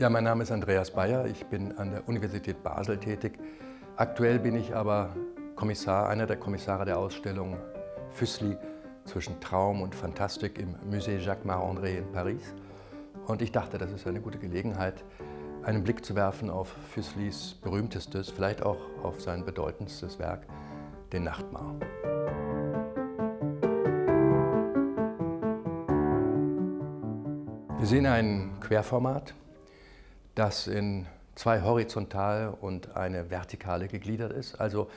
Ja, mein Name ist Andreas Bayer. Ich bin an der Universität Basel tätig. Aktuell bin ich aber Kommissar, einer der Kommissare der Ausstellung Füssli zwischen Traum und Fantastik im Musée Jacques Marandré in Paris. Und ich dachte, das ist eine gute Gelegenheit, einen Blick zu werfen auf Füsslis berühmtestes, vielleicht auch auf sein bedeutendstes Werk, den Nachtmahr. Wir sehen ein Querformat, das in zwei horizontale und eine vertikale gegliedert ist. Also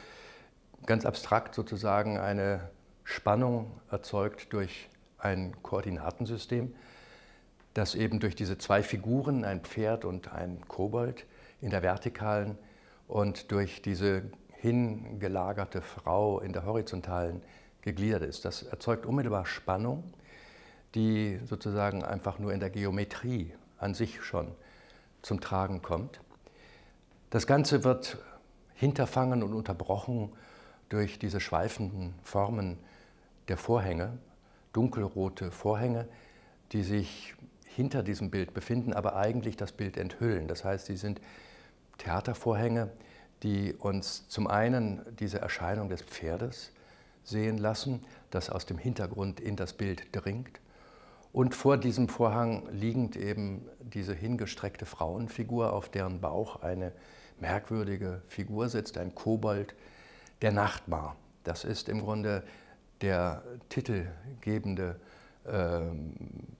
ganz abstrakt sozusagen eine Spannung erzeugt durch ein Koordinatensystem, das eben durch diese zwei Figuren, ein Pferd und ein Kobold in der vertikalen und durch diese hingelagerte Frau in der horizontalen gegliedert ist. Das erzeugt unmittelbar Spannung, die sozusagen einfach nur in der Geometrie an sich schon zum Tragen kommt. Das Ganze wird hinterfangen und unterbrochen durch diese schweifenden Formen der Vorhänge, dunkelrote Vorhänge, die sich hinter diesem Bild befinden, aber eigentlich das Bild enthüllen. Das heißt, sie sind Theatervorhänge, die uns zum einen diese Erscheinung des Pferdes sehen lassen, das aus dem Hintergrund in das Bild dringt und vor diesem Vorhang liegend eben diese hingestreckte Frauenfigur, auf deren Bauch eine merkwürdige Figur sitzt, ein Kobold, der Nachtmar. Das ist im Grunde der titelgebende äh,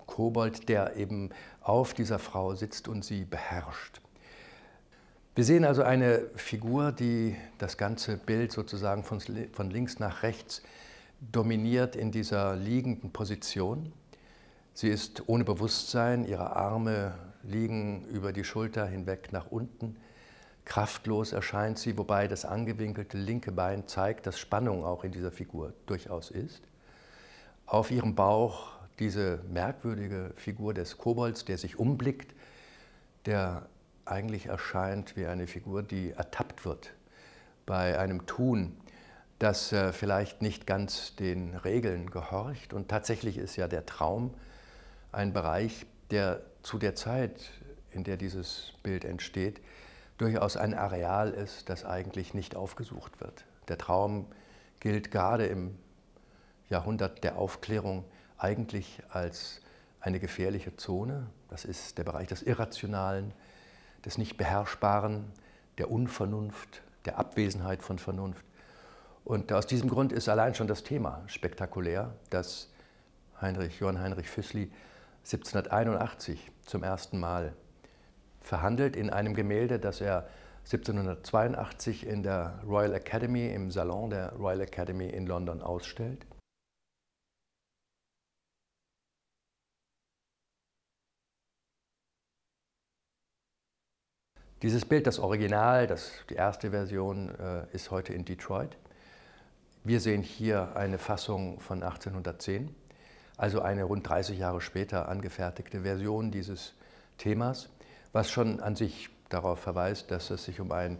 Kobold, der eben auf dieser Frau sitzt und sie beherrscht. Wir sehen also eine Figur, die das ganze Bild sozusagen von, von links nach rechts dominiert in dieser liegenden Position. Sie ist ohne Bewusstsein, ihre Arme liegen über die Schulter hinweg nach unten. Kraftlos erscheint sie, wobei das angewinkelte linke Bein zeigt, dass Spannung auch in dieser Figur durchaus ist. Auf ihrem Bauch diese merkwürdige Figur des Kobolds, der sich umblickt, der eigentlich erscheint wie eine Figur, die ertappt wird bei einem Tun, das äh, vielleicht nicht ganz den Regeln gehorcht. Und tatsächlich ist ja der Traum, ein Bereich, der zu der Zeit, in der dieses Bild entsteht, durchaus ein Areal ist, das eigentlich nicht aufgesucht wird. Der Traum gilt gerade im Jahrhundert der Aufklärung eigentlich als eine gefährliche Zone. Das ist der Bereich des Irrationalen, des Nicht-Beherrschbaren, der Unvernunft, der Abwesenheit von Vernunft. Und aus diesem Grund ist allein schon das Thema spektakulär, dass Heinrich, Johann Heinrich Füssli 1781 zum ersten Mal verhandelt in einem Gemälde, das er 1782 in der Royal Academy, im Salon der Royal Academy in London ausstellt. Dieses Bild, das Original, das, die erste Version, äh, ist heute in Detroit. Wir sehen hier eine Fassung von 1810 also eine rund 30 Jahre später angefertigte Version dieses Themas, was schon an sich darauf verweist, dass es sich um ein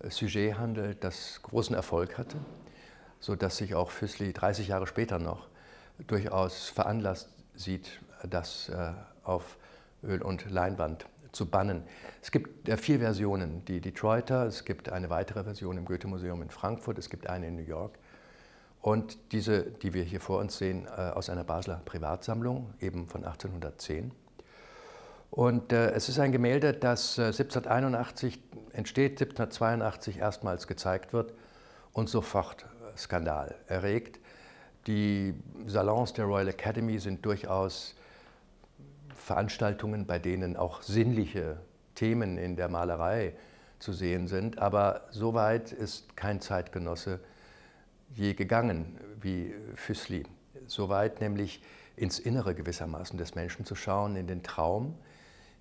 äh, Sujet handelt, das großen Erfolg hatte, sodass sich auch Füssli 30 Jahre später noch durchaus veranlasst sieht, das äh, auf Öl und Leinwand zu bannen. Es gibt vier Versionen, die Detroiter, es gibt eine weitere Version im Goethe-Museum in Frankfurt, es gibt eine in New York und diese, die wir hier vor uns sehen, äh, aus einer Basler Privatsammlung, eben von 1810. Und äh, es ist ein Gemälde, das äh, 1781 entsteht, 1782 erstmals gezeigt wird und sofort äh, Skandal erregt. Die Salons der Royal Academy sind durchaus Veranstaltungen, bei denen auch sinnliche Themen in der Malerei zu sehen sind, aber soweit ist kein Zeitgenosse je gegangen wie Füßli. Soweit nämlich ins Innere gewissermaßen des Menschen zu schauen, in den Traum.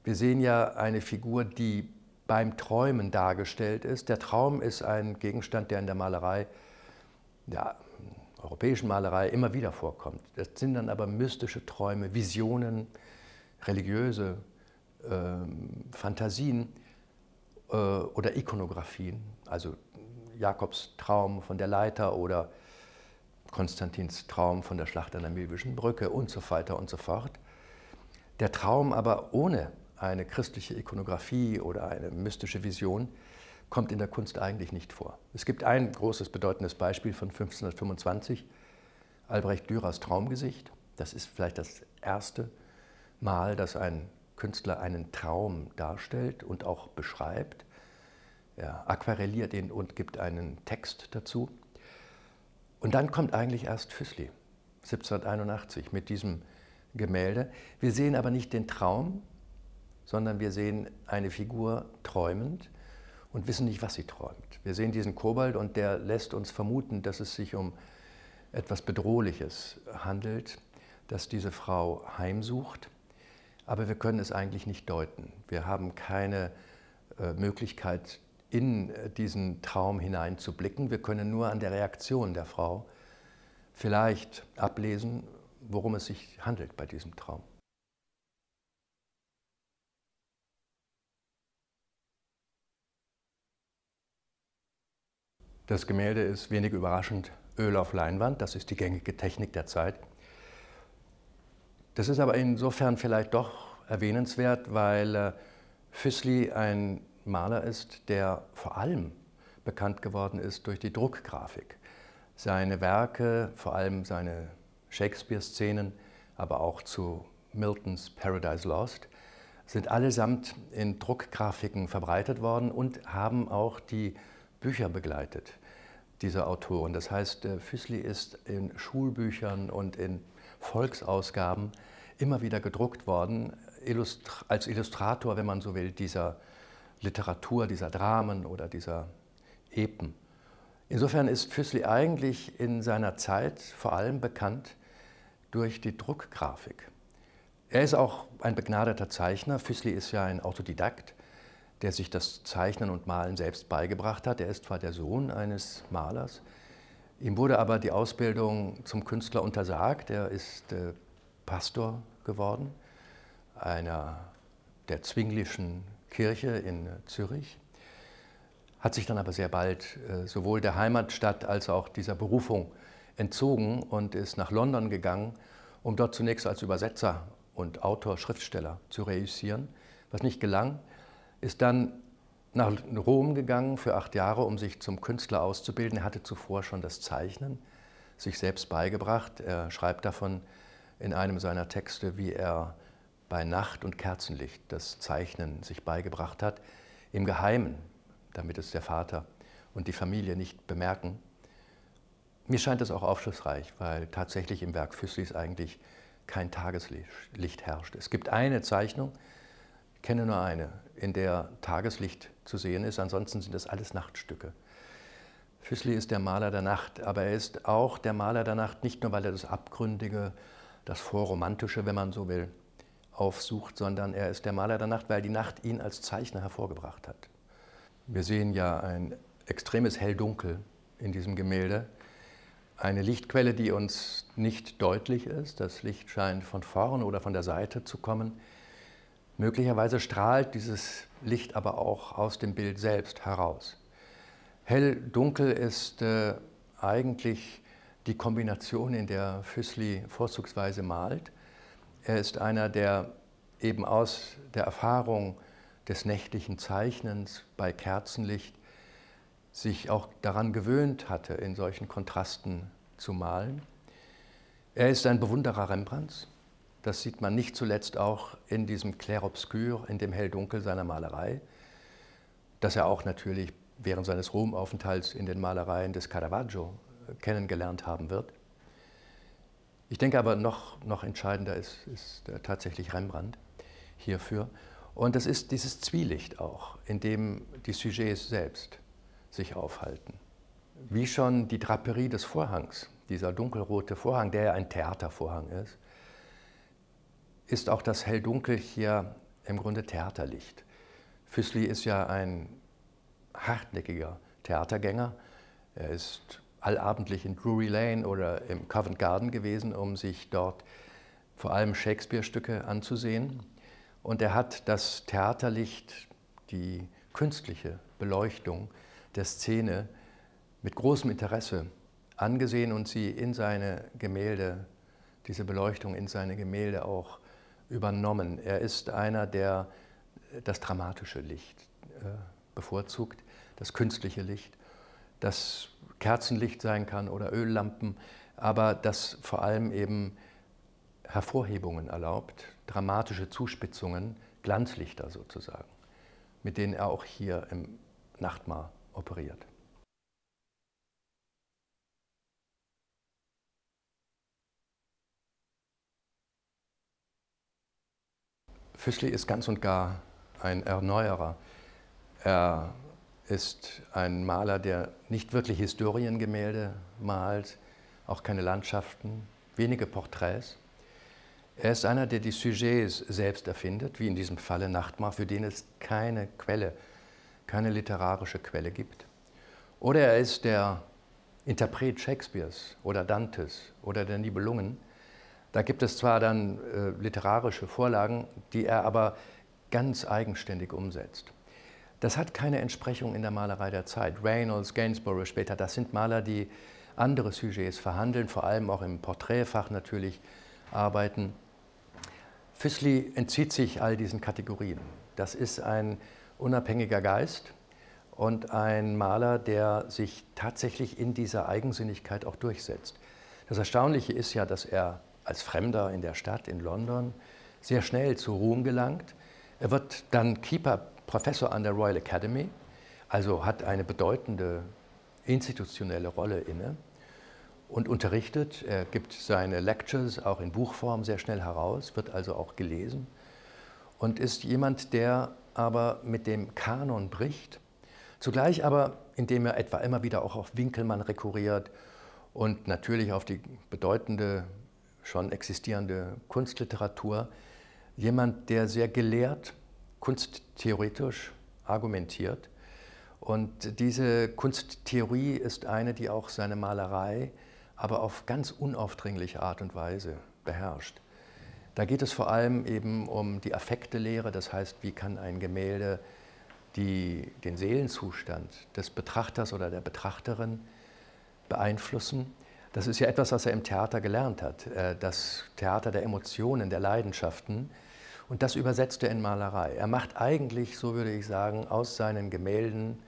Wir sehen ja eine Figur, die beim Träumen dargestellt ist. Der Traum ist ein Gegenstand, der in der Malerei, der europäischen Malerei, immer wieder vorkommt. Das sind dann aber mystische Träume, Visionen, religiöse äh, Fantasien äh, oder Ikonografien, also Jakobs Traum von der Leiter oder Konstantins Traum von der Schlacht an der Milwischen Brücke und so weiter und so fort. Der Traum aber ohne eine christliche Ikonografie oder eine mystische Vision kommt in der Kunst eigentlich nicht vor. Es gibt ein großes bedeutendes Beispiel von 1525, Albrecht Dürers Traumgesicht. Das ist vielleicht das erste Mal, dass ein Künstler einen Traum darstellt und auch beschreibt. Er aquarelliert ihn und gibt einen Text dazu. Und dann kommt eigentlich erst Füssli, 1781, mit diesem Gemälde. Wir sehen aber nicht den Traum, sondern wir sehen eine Figur träumend und wissen nicht, was sie träumt. Wir sehen diesen Kobold und der lässt uns vermuten, dass es sich um etwas Bedrohliches handelt, dass diese Frau heimsucht. Aber wir können es eigentlich nicht deuten. Wir haben keine äh, Möglichkeit, in äh, diesen Traum hineinzublicken. Wir können nur an der Reaktion der Frau vielleicht ablesen, worum es sich handelt bei diesem Traum. Das Gemälde ist wenig überraschend Öl auf Leinwand, das ist die gängige Technik der Zeit. Das ist aber insofern vielleicht doch erwähnenswert, weil äh, Füssli ein Maler ist, der vor allem bekannt geworden ist durch die Druckgrafik. Seine Werke, vor allem seine Shakespeare-Szenen, aber auch zu Miltons Paradise Lost, sind allesamt in Druckgrafiken verbreitet worden und haben auch die Bücher begleitet dieser Autoren. Das heißt, Füßli ist in Schulbüchern und in Volksausgaben immer wieder gedruckt worden, als Illustrator, wenn man so will, dieser Literatur, dieser Dramen oder dieser Epen. Insofern ist Füßli eigentlich in seiner Zeit vor allem bekannt durch die Druckgrafik. Er ist auch ein begnadeter Zeichner. Füßli ist ja ein Autodidakt, der sich das Zeichnen und Malen selbst beigebracht hat. Er ist zwar der Sohn eines Malers, ihm wurde aber die Ausbildung zum Künstler untersagt. Er ist äh, Pastor geworden, einer der Zwinglischen Kirche in Zürich, hat sich dann aber sehr bald äh, sowohl der Heimatstadt als auch dieser Berufung entzogen und ist nach London gegangen, um dort zunächst als Übersetzer und Autor, Schriftsteller zu reüssieren, was nicht gelang, ist dann nach Rom gegangen für acht Jahre, um sich zum Künstler auszubilden. Er hatte zuvor schon das Zeichnen sich selbst beigebracht. Er schreibt davon in einem seiner Texte, wie er bei Nacht und Kerzenlicht das Zeichnen sich beigebracht hat, im Geheimen, damit es der Vater und die Familie nicht bemerken. Mir scheint es auch aufschlussreich, weil tatsächlich im Werk Füßlis eigentlich kein Tageslicht herrscht. Es gibt eine Zeichnung, ich kenne nur eine, in der Tageslicht zu sehen ist, ansonsten sind das alles Nachtstücke. Füßli ist der Maler der Nacht, aber er ist auch der Maler der Nacht, nicht nur weil er das Abgründige, das Vorromantische, wenn man so will, aufsucht, sondern er ist der Maler der Nacht, weil die Nacht ihn als Zeichner hervorgebracht hat. Wir sehen ja ein extremes Hell-Dunkel in diesem Gemälde. Eine Lichtquelle, die uns nicht deutlich ist. Das Licht scheint von vorn oder von der Seite zu kommen. Möglicherweise strahlt dieses Licht aber auch aus dem Bild selbst heraus. Hell-Dunkel ist äh, eigentlich die Kombination, in der Füßli vorzugsweise malt. Er ist einer, der eben aus der Erfahrung des nächtlichen Zeichnens bei Kerzenlicht sich auch daran gewöhnt hatte, in solchen Kontrasten zu malen. Er ist ein Bewunderer Rembrandts. Das sieht man nicht zuletzt auch in diesem Clair-Obscur, in dem Hell-Dunkel seiner Malerei, das er auch natürlich während seines Romaufenthalts in den Malereien des Caravaggio kennengelernt haben wird. Ich denke aber, noch, noch entscheidender ist, ist tatsächlich Rembrandt hierfür. Und das ist dieses Zwielicht auch, in dem die Sujets selbst sich aufhalten. Wie schon die Draperie des Vorhangs, dieser dunkelrote Vorhang, der ja ein Theatervorhang ist, ist auch das Hell-Dunkel hier im Grunde Theaterlicht. Füßli ist ja ein hartnäckiger Theatergänger. Er ist allabendlich in Drury Lane oder im Covent Garden gewesen, um sich dort vor allem Shakespeare-Stücke anzusehen. Und er hat das Theaterlicht, die künstliche Beleuchtung der Szene mit großem Interesse angesehen und sie in seine Gemälde, diese Beleuchtung in seine Gemälde auch übernommen. Er ist einer, der das dramatische Licht äh, bevorzugt, das künstliche Licht, das Kerzenlicht sein kann oder Öllampen, aber das vor allem eben Hervorhebungen erlaubt, dramatische Zuspitzungen, Glanzlichter sozusagen, mit denen er auch hier im Nachtmar operiert. Füßli ist ganz und gar ein Erneuerer. Er ist ein Maler, der nicht wirklich Historiengemälde malt, auch keine Landschaften, wenige Porträts. Er ist einer, der die Sujets selbst erfindet, wie in diesem Falle Nachtmar, für den es keine Quelle, keine literarische Quelle gibt. Oder er ist der Interpret Shakespeares oder Dantes oder der Nibelungen, da gibt es zwar dann äh, literarische Vorlagen, die er aber ganz eigenständig umsetzt. Das hat keine Entsprechung in der Malerei der Zeit. Reynolds, Gainsborough später, das sind Maler, die andere Sujets verhandeln, vor allem auch im Porträtfach natürlich arbeiten. Füssli entzieht sich all diesen Kategorien. Das ist ein unabhängiger Geist und ein Maler, der sich tatsächlich in dieser Eigensinnigkeit auch durchsetzt. Das Erstaunliche ist ja, dass er als Fremder in der Stadt in London sehr schnell zu Ruhm gelangt. Er wird dann Keeper Professor an der Royal Academy, also hat eine bedeutende institutionelle Rolle inne und unterrichtet. Er gibt seine Lectures auch in Buchform sehr schnell heraus, wird also auch gelesen und ist jemand, der aber mit dem Kanon bricht, zugleich aber, indem er etwa immer wieder auch auf Winkelmann rekurriert und natürlich auf die bedeutende schon existierende Kunstliteratur, jemand, der sehr gelehrt, kunsttheoretisch argumentiert. Und diese Kunsttheorie ist eine, die auch seine Malerei, aber auf ganz unaufdringliche Art und Weise beherrscht. Da geht es vor allem eben um die Affektelehre, das heißt, wie kann ein Gemälde die, den Seelenzustand des Betrachters oder der Betrachterin beeinflussen. Das ist ja etwas, was er im Theater gelernt hat, äh, das Theater der Emotionen, der Leidenschaften. Und das übersetzt er in Malerei. Er macht eigentlich, so würde ich sagen, aus seinen Gemälden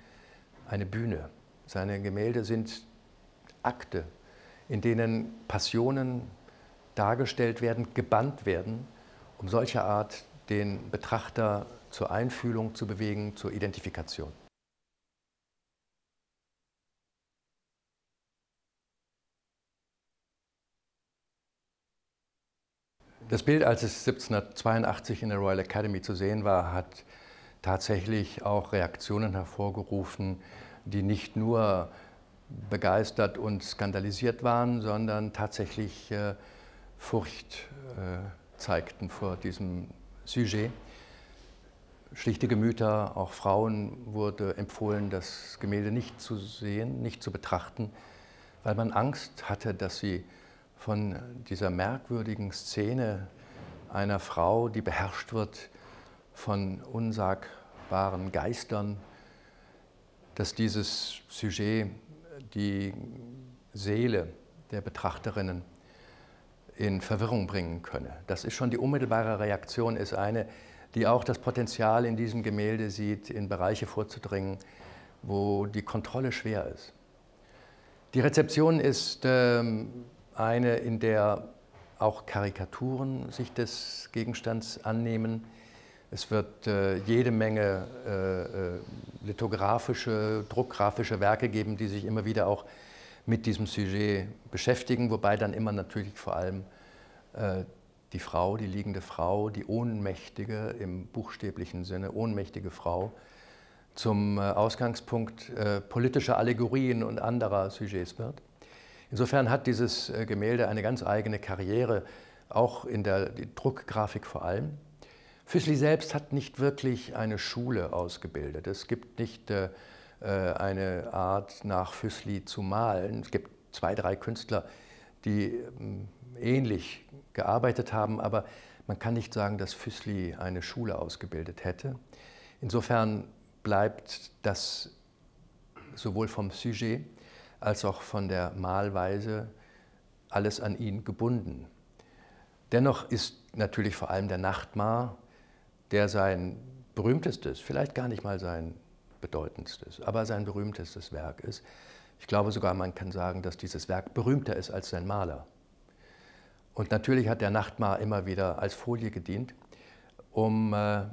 eine Bühne. Seine Gemälde sind Akte, in denen Passionen dargestellt werden, gebannt werden, um solcher Art den Betrachter zur Einfühlung zu bewegen, zur Identifikation. Das Bild, als es 1782 in der Royal Academy zu sehen war, hat tatsächlich auch Reaktionen hervorgerufen, die nicht nur begeistert und skandalisiert waren, sondern tatsächlich äh, Furcht äh, zeigten vor diesem Sujet. Schlichte Gemüter, auch Frauen wurde empfohlen, das Gemälde nicht zu sehen, nicht zu betrachten, weil man Angst hatte, dass sie von dieser merkwürdigen Szene einer Frau, die beherrscht wird von unsagbaren Geistern, dass dieses Sujet die Seele der Betrachterinnen in Verwirrung bringen könne. Das ist schon die unmittelbare Reaktion, ist eine, die auch das Potenzial in diesem Gemälde sieht, in Bereiche vorzudringen, wo die Kontrolle schwer ist. Die Rezeption ist ähm, eine, in der auch Karikaturen sich des Gegenstands annehmen. Es wird äh, jede Menge äh, äh, lithografische, druckgrafische Werke geben, die sich immer wieder auch mit diesem Sujet beschäftigen, wobei dann immer natürlich vor allem äh, die Frau, die liegende Frau, die ohnmächtige im buchstäblichen Sinne, ohnmächtige Frau zum äh, Ausgangspunkt äh, politischer Allegorien und anderer Sujets wird. Insofern hat dieses Gemälde eine ganz eigene Karriere, auch in der Druckgrafik vor allem. Füßli selbst hat nicht wirklich eine Schule ausgebildet. Es gibt nicht äh, äh, eine Art, nach Füßli zu malen. Es gibt zwei, drei Künstler, die ähm, ähnlich gearbeitet haben, aber man kann nicht sagen, dass Füßli eine Schule ausgebildet hätte. Insofern bleibt das sowohl vom Sujet als auch von der Malweise alles an ihn gebunden. Dennoch ist natürlich vor allem der Nachtmar, der sein berühmtestes, vielleicht gar nicht mal sein bedeutendstes, aber sein berühmtestes Werk ist. Ich glaube sogar, man kann sagen, dass dieses Werk berühmter ist als sein Maler. Und natürlich hat der Nachtmar immer wieder als Folie gedient, um äh,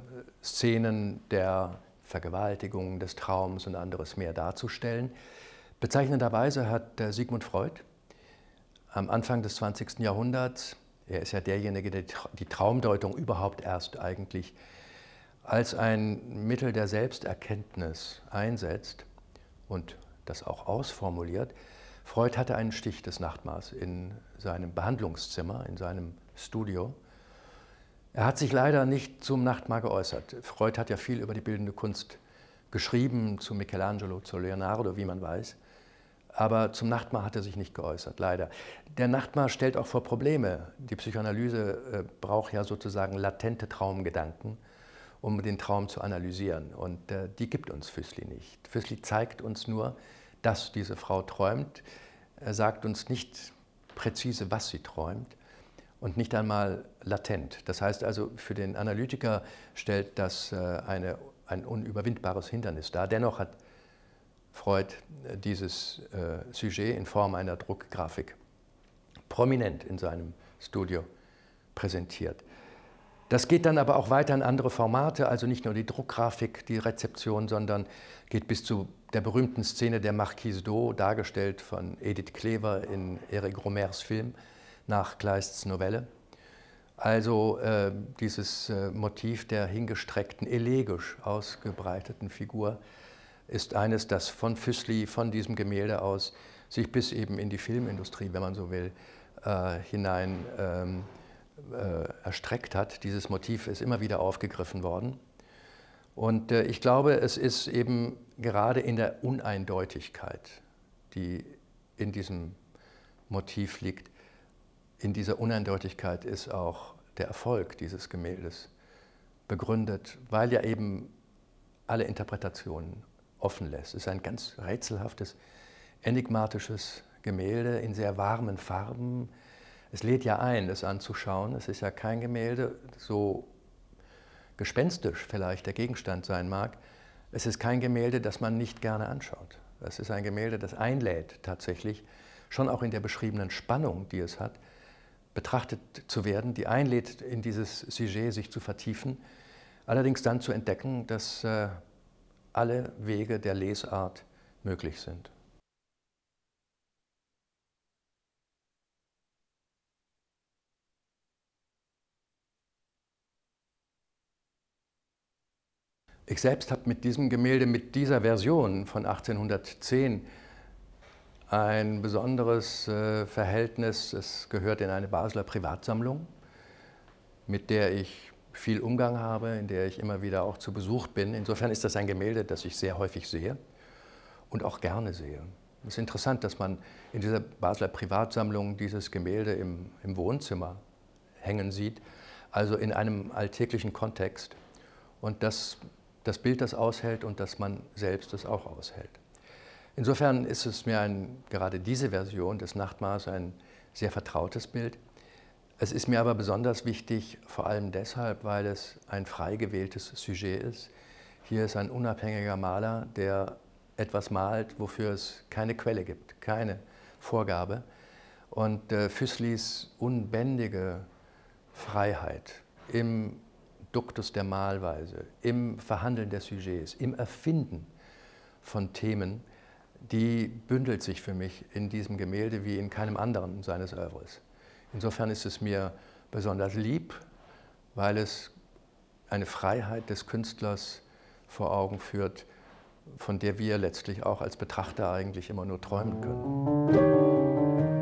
Szenen der Vergewaltigung, des Traums und anderes mehr darzustellen. Bezeichnenderweise hat äh, Sigmund Freud am Anfang des 20. Jahrhunderts, er ist ja derjenige, der die Traumdeutung überhaupt erst eigentlich als ein Mittel der Selbsterkenntnis einsetzt und das auch ausformuliert. Freud hatte einen Stich des Nachtmaß in seinem Behandlungszimmer, in seinem Studio. Er hat sich leider nicht zum Nachtmahl geäußert. Freud hat ja viel über die bildende Kunst geschrieben, zu Michelangelo, zu Leonardo, wie man weiß. Aber zum Nachtmahl hat er sich nicht geäußert, leider. Der Nachtmahl stellt auch vor Probleme. Die Psychoanalyse äh, braucht ja sozusagen latente Traumgedanken um den Traum zu analysieren. Und äh, die gibt uns Füßli nicht. Füßli zeigt uns nur, dass diese Frau träumt. Er sagt uns nicht präzise, was sie träumt und nicht einmal latent. Das heißt also, für den Analytiker stellt das äh, eine, ein unüberwindbares Hindernis dar. Dennoch hat Freud äh, dieses äh, Sujet in Form einer Druckgrafik prominent in seinem Studio präsentiert. Das geht dann aber auch weiter in andere Formate, also nicht nur die Druckgrafik, die Rezeption, sondern geht bis zu der berühmten Szene der Marquise d'O, dargestellt von Edith Klever in Eric Romers Film nach Kleists Novelle. Also äh, dieses äh, Motiv der hingestreckten, elegisch ausgebreiteten Figur ist eines, das von Füßli, von diesem Gemälde aus, sich bis eben in die Filmindustrie, wenn man so will, äh, hinein ähm, äh, erstreckt hat. Dieses Motiv ist immer wieder aufgegriffen worden. Und äh, ich glaube, es ist eben gerade in der Uneindeutigkeit, die in diesem Motiv liegt, in dieser Uneindeutigkeit ist auch der Erfolg dieses Gemäldes begründet, weil ja eben alle Interpretationen offen lässt. Es ist ein ganz rätselhaftes, enigmatisches Gemälde in sehr warmen Farben, es lädt ja ein, es anzuschauen. Es ist ja kein Gemälde, so gespenstisch vielleicht der Gegenstand sein mag. Es ist kein Gemälde, das man nicht gerne anschaut. Es ist ein Gemälde, das einlädt tatsächlich, schon auch in der beschriebenen Spannung, die es hat, betrachtet zu werden, die einlädt, in dieses Sujet sich zu vertiefen, allerdings dann zu entdecken, dass äh, alle Wege der Lesart möglich sind. Ich selbst habe mit diesem Gemälde, mit dieser Version von 1810 ein besonderes äh, Verhältnis. Es gehört in eine Basler Privatsammlung, mit der ich viel Umgang habe, in der ich immer wieder auch zu Besuch bin. Insofern ist das ein Gemälde, das ich sehr häufig sehe und auch gerne sehe. Es ist interessant, dass man in dieser Basler Privatsammlung dieses Gemälde im, im Wohnzimmer hängen sieht, also in einem alltäglichen Kontext. Und das das Bild das aushält und dass man selbst es auch aushält. Insofern ist es mir ein, gerade diese Version des Nachtmahls ein sehr vertrautes Bild. Es ist mir aber besonders wichtig, vor allem deshalb, weil es ein frei gewähltes Sujet ist. Hier ist ein unabhängiger Maler, der etwas malt, wofür es keine Quelle gibt, keine Vorgabe. Und äh, Füßlis unbändige Freiheit im Duktus der Malweise, im Verhandeln der Sujets, im Erfinden von Themen, die bündelt sich für mich in diesem Gemälde wie in keinem anderen seines Oeuvres. Insofern ist es mir besonders lieb, weil es eine Freiheit des Künstlers vor Augen führt, von der wir letztlich auch als Betrachter eigentlich immer nur träumen können.